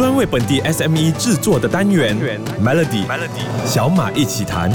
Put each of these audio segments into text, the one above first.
专为本地 SME 制作的单元 Melody，Melody 小马一起谈。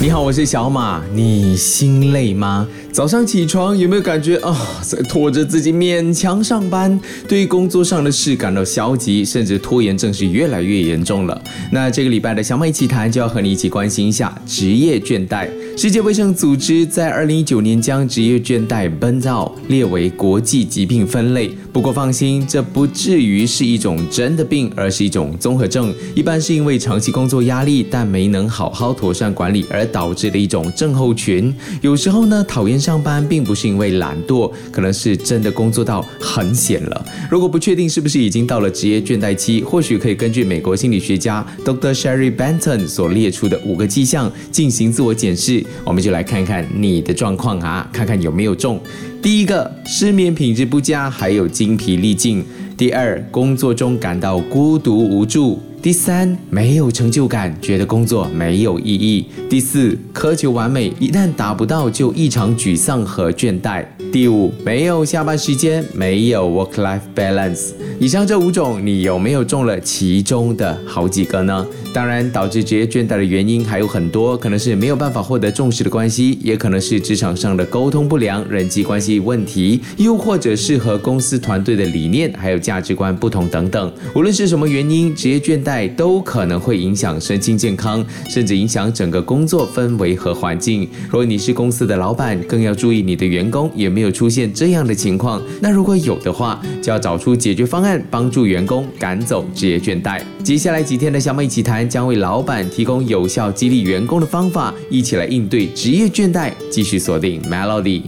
你好，我是小马。你心累吗？早上起床有没有感觉啊，在拖着自己勉强上班？对于工作上的事感到消极，甚至拖延症是越来越严重了。那这个礼拜的小马一起谈就要和你一起关心一下职业倦怠。世界卫生组织在二零一九年将职业倦怠奔躁列为国际疾病分类。不过放心，这不至于是一种真的病，而是一种综合症。一般是因为长期工作压力，但没能好好妥善管理而导致的一种症候群。有时候呢，讨厌上班并不是因为懒惰，可能是真的工作到很闲了。如果不确定是不是已经到了职业倦怠期，或许可以根据美国心理学家 Dr. Sherry Benton 所列出的五个迹象进行自我检视。我们就来看看你的状况啊，看看有没有中。第一个，失眠品质不佳，还有精疲力尽；第二，工作中感到孤独无助；第三，没有成就感，觉得工作没有意义；第四，苛求完美，一旦达不到就异常沮丧和倦怠；第五，没有下班时间，没有 work-life balance。以上这五种，你有没有中了其中的好几个呢？当然，导致职业倦怠的原因还有很多，可能是没有办法获得重视的关系，也可能是职场上的沟通不良、人际关系问题，又或者是和公司团队的理念还有价值观不同等等。无论是什么原因，职业倦怠都可能会影响身心健康，甚至影响整个工作氛围和环境。如果你是公司的老板，更要注意你的员工有没有出现这样的情况。那如果有的话，就要找出解决方案，帮助员工赶走职业倦怠。接下来几天的小美一起谈。将为老板提供有效激励员工的方法，一起来应对职业倦怠。继续锁定 Melody。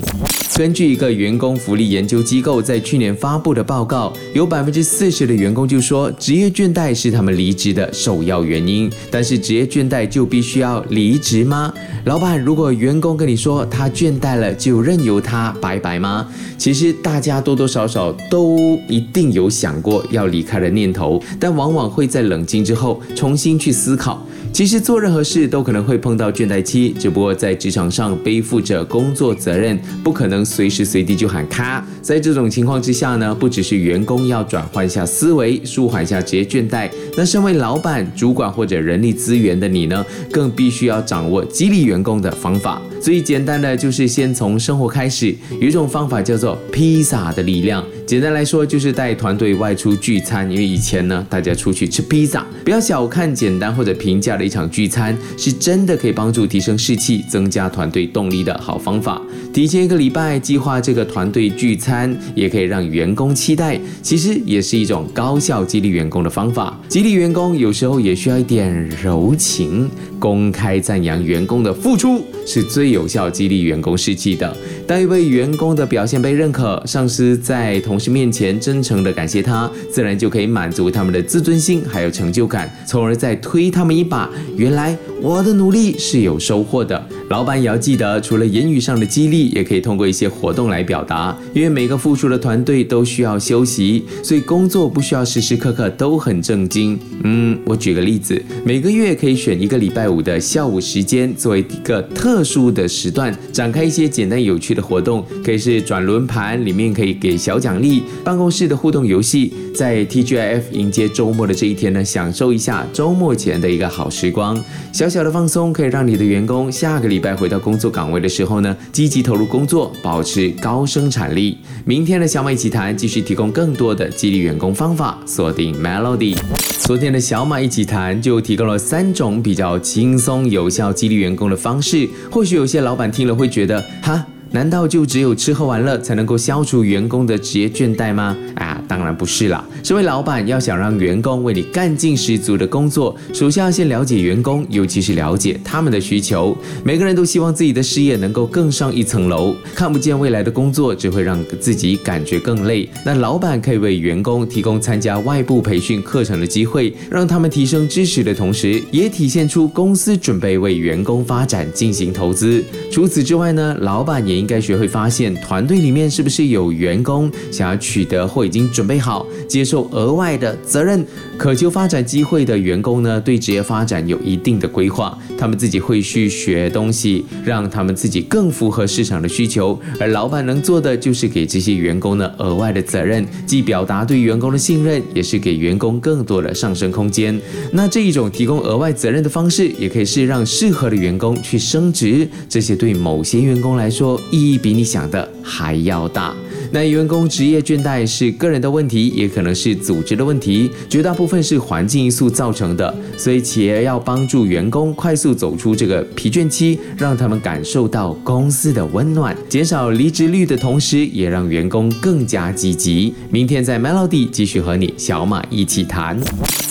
根据一个员工福利研究机构在去年发布的报告，有百分之四十的员工就说职业倦怠是他们离职的首要原因。但是职业倦怠就必须要离职吗？老板，如果员工跟你说他倦怠了，就任由他拜拜吗？其实大家多多少少都一定有想过要离开的念头，但往往会在冷静之后重新去思考。其实做任何事都可能会碰到倦怠期，只不过在职场上背负着工作责任，不可能随时随地就喊卡。在这种情况之下呢，不只是员工要转换下思维，舒缓下职业倦怠，那身为老板、主管或者人力资源的你呢，更必须要掌握激励员工的方法。最简单的就是先从生活开始，有一种方法叫做披萨的力量。简单来说，就是带团队外出聚餐。因为以前呢，大家出去吃披萨，不要小看简单或者平价的一场聚餐，是真的可以帮助提升士气、增加团队动力的好方法。提前一个礼拜计划这个团队聚餐，也可以让员工期待。其实也是一种高效激励员工的方法。激励员工有时候也需要一点柔情，公开赞扬员工的付出，是最有效激励员工士气的。当一位员工的表现被认可，上司在同同事面前真诚的感谢他，自然就可以满足他们的自尊心，还有成就感，从而再推他们一把。原来我的努力是有收获的。老板也要记得，除了言语上的激励，也可以通过一些活动来表达。因为每个付出的团队都需要休息，所以工作不需要时时刻刻都很正经。嗯，我举个例子，每个月可以选一个礼拜五的下午时间，作为一个特殊的时段，展开一些简单有趣。的活动可以是转轮盘，里面可以给小奖励；办公室的互动游戏，在 TGIF 迎接周末的这一天呢，享受一下周末前的一个好时光。小小的放松可以让你的员工下个礼拜回到工作岗位的时候呢，积极投入工作，保持高生产力。明天的小马一起谈，继续提供更多的激励员工方法，锁定 Melody。昨天的小马一起谈就提供了三种比较轻松有效激励员工的方式，或许有些老板听了会觉得哈。难道就只有吃喝玩乐才能够消除员工的职业倦怠吗？啊，当然不是啦。身为老板，要想让员工为你干劲十足的工作，首先要先了解员工，尤其是了解他们的需求。每个人都希望自己的事业能够更上一层楼，看不见未来的工作只会让自己感觉更累。那老板可以为员工提供参加外部培训课程的机会，让他们提升知识的同时，也体现出公司准备为员工发展进行投资。除此之外呢，老板也。应该学会发现团队里面是不是有员工想要取得或已经准备好接受额外的责任。渴求发展机会的员工呢，对职业发展有一定的规划，他们自己会去学东西，让他们自己更符合市场的需求。而老板能做的就是给这些员工呢额外的责任，既表达对员工的信任，也是给员工更多的上升空间。那这一种提供额外责任的方式，也可以是让适合的员工去升职。这些对某些员工来说，意义比你想的还要大。那员工职业倦怠是个人的问题，也可能是组织的问题，绝大部分是环境因素造成的。所以企业要帮助员工快速走出这个疲倦期，让他们感受到公司的温暖，减少离职率的同时，也让员工更加积极。明天在 Melody 继续和你小马一起谈。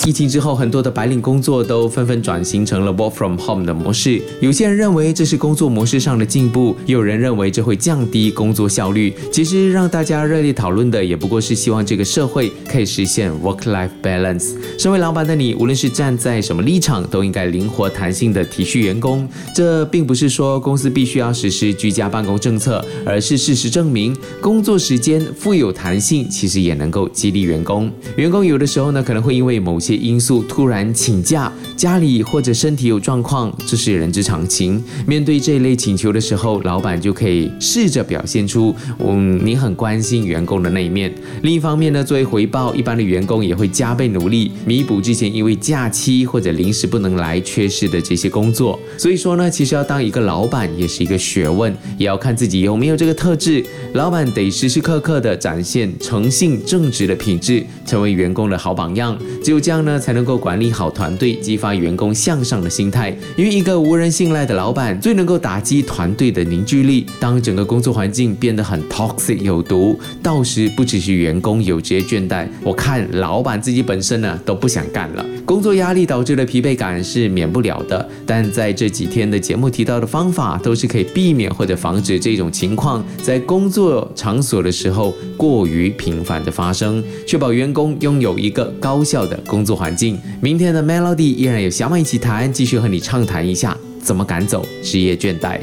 疫情之后，很多的白领工作都纷纷转型成了 work from home 的模式。有些人认为这是工作模式上的进步，有人认为这会降低工作效率。其实让大家热烈讨论的，也不过是希望这个社会可以实现 work-life balance。身为老板的你，无论是站在什么立场，都应该灵活弹性的体恤员工。这并不是说公司必须要实施居家办公政策，而是事实证明，工作时间富有弹性，其实也能够激励员工。员工有的时候呢，可能会因为某些因素突然请假，家里或者身体有状况，这是人之常情。面对这一类请求的时候，老板就可以试着表现出，嗯，你很关心员工的那一面。另一方面呢，作为回报，一般的员工也会加倍努力，弥补之前因为假期或者临时不能来缺失的这些工作。所以说呢，其实要当一个老板也是一个学问，也要看自己有没有这个特质。老板得时时刻刻的展现诚信正直的品质，成为员工的好榜样。只有这样。呢，才能够管理好团队，激发员工向上的心态。因为一个无人信赖的老板，最能够打击团队的凝聚力。当整个工作环境变得很 toxic 有毒，到时不只是员工有职业倦怠，我看老板自己本身呢都不想干了。工作压力导致的疲惫感是免不了的，但在这几天的节目提到的方法，都是可以避免或者防止这种情况在工作场所的时候过于频繁的发生，确保员工拥有一个高效的工作。环境，明天的 Melody 依然有小马一起谈，继续和你畅谈一下怎么赶走职业倦怠。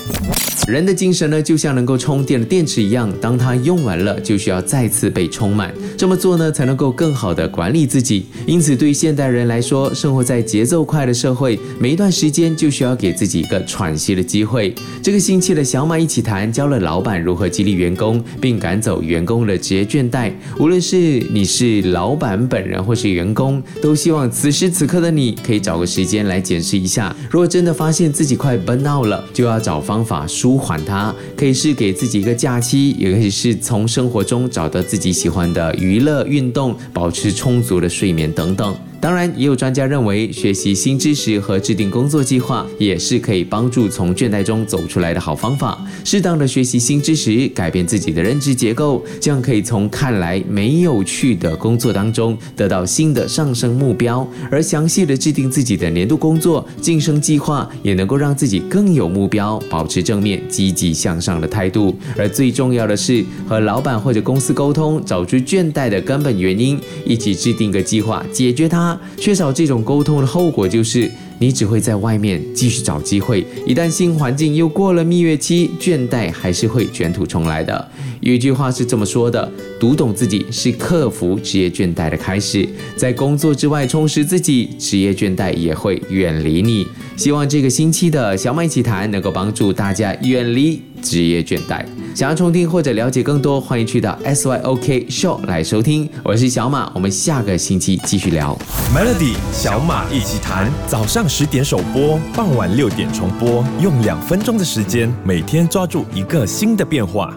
人的精神呢，就像能够充电的电池一样，当它用完了，就需要再次被充满。这么做呢，才能够更好的管理自己。因此，对现代人来说，生活在节奏快的社会，每一段时间就需要给自己一个喘息的机会。这个星期的小马一起谈，教了老板如何激励员工，并赶走员工的职业倦怠。无论是你是老板本人，或是员工，都希望此时此刻的你可以找个时间来检视一下。如果真的发现自己己快 burn out 了，就要找方法舒。缓它，可以是给自己一个假期，也可以是从生活中找到自己喜欢的娱乐、运动，保持充足的睡眠等等。当然，也有专家认为，学习新知识和制定工作计划也是可以帮助从倦怠中走出来的好方法。适当的学习新知识，改变自己的认知结构，这样可以从看来没有趣的工作当中得到新的上升目标。而详细的制定自己的年度工作晋升计划，也能够让自己更有目标，保持正面、积极向上的态度。而最重要的是，和老板或者公司沟通，找出倦怠的根本原因，一起制定个计划解决它。缺少这种沟通的后果就是，你只会在外面继续找机会。一旦新环境又过了蜜月期，倦怠还是会卷土重来的。有一句话是这么说的：读懂自己是克服职业倦怠的开始。在工作之外充实自己，职业倦怠也会远离你。希望这个星期的小麦奇谈能够帮助大家远离职业倦怠。想要重听或者了解更多，欢迎去到 S Y O K Show 来收听。我是小马，我们下个星期继续聊 Melody 小马一起谈。早上十点首播，傍晚六点重播，用两分钟的时间，每天抓住一个新的变化。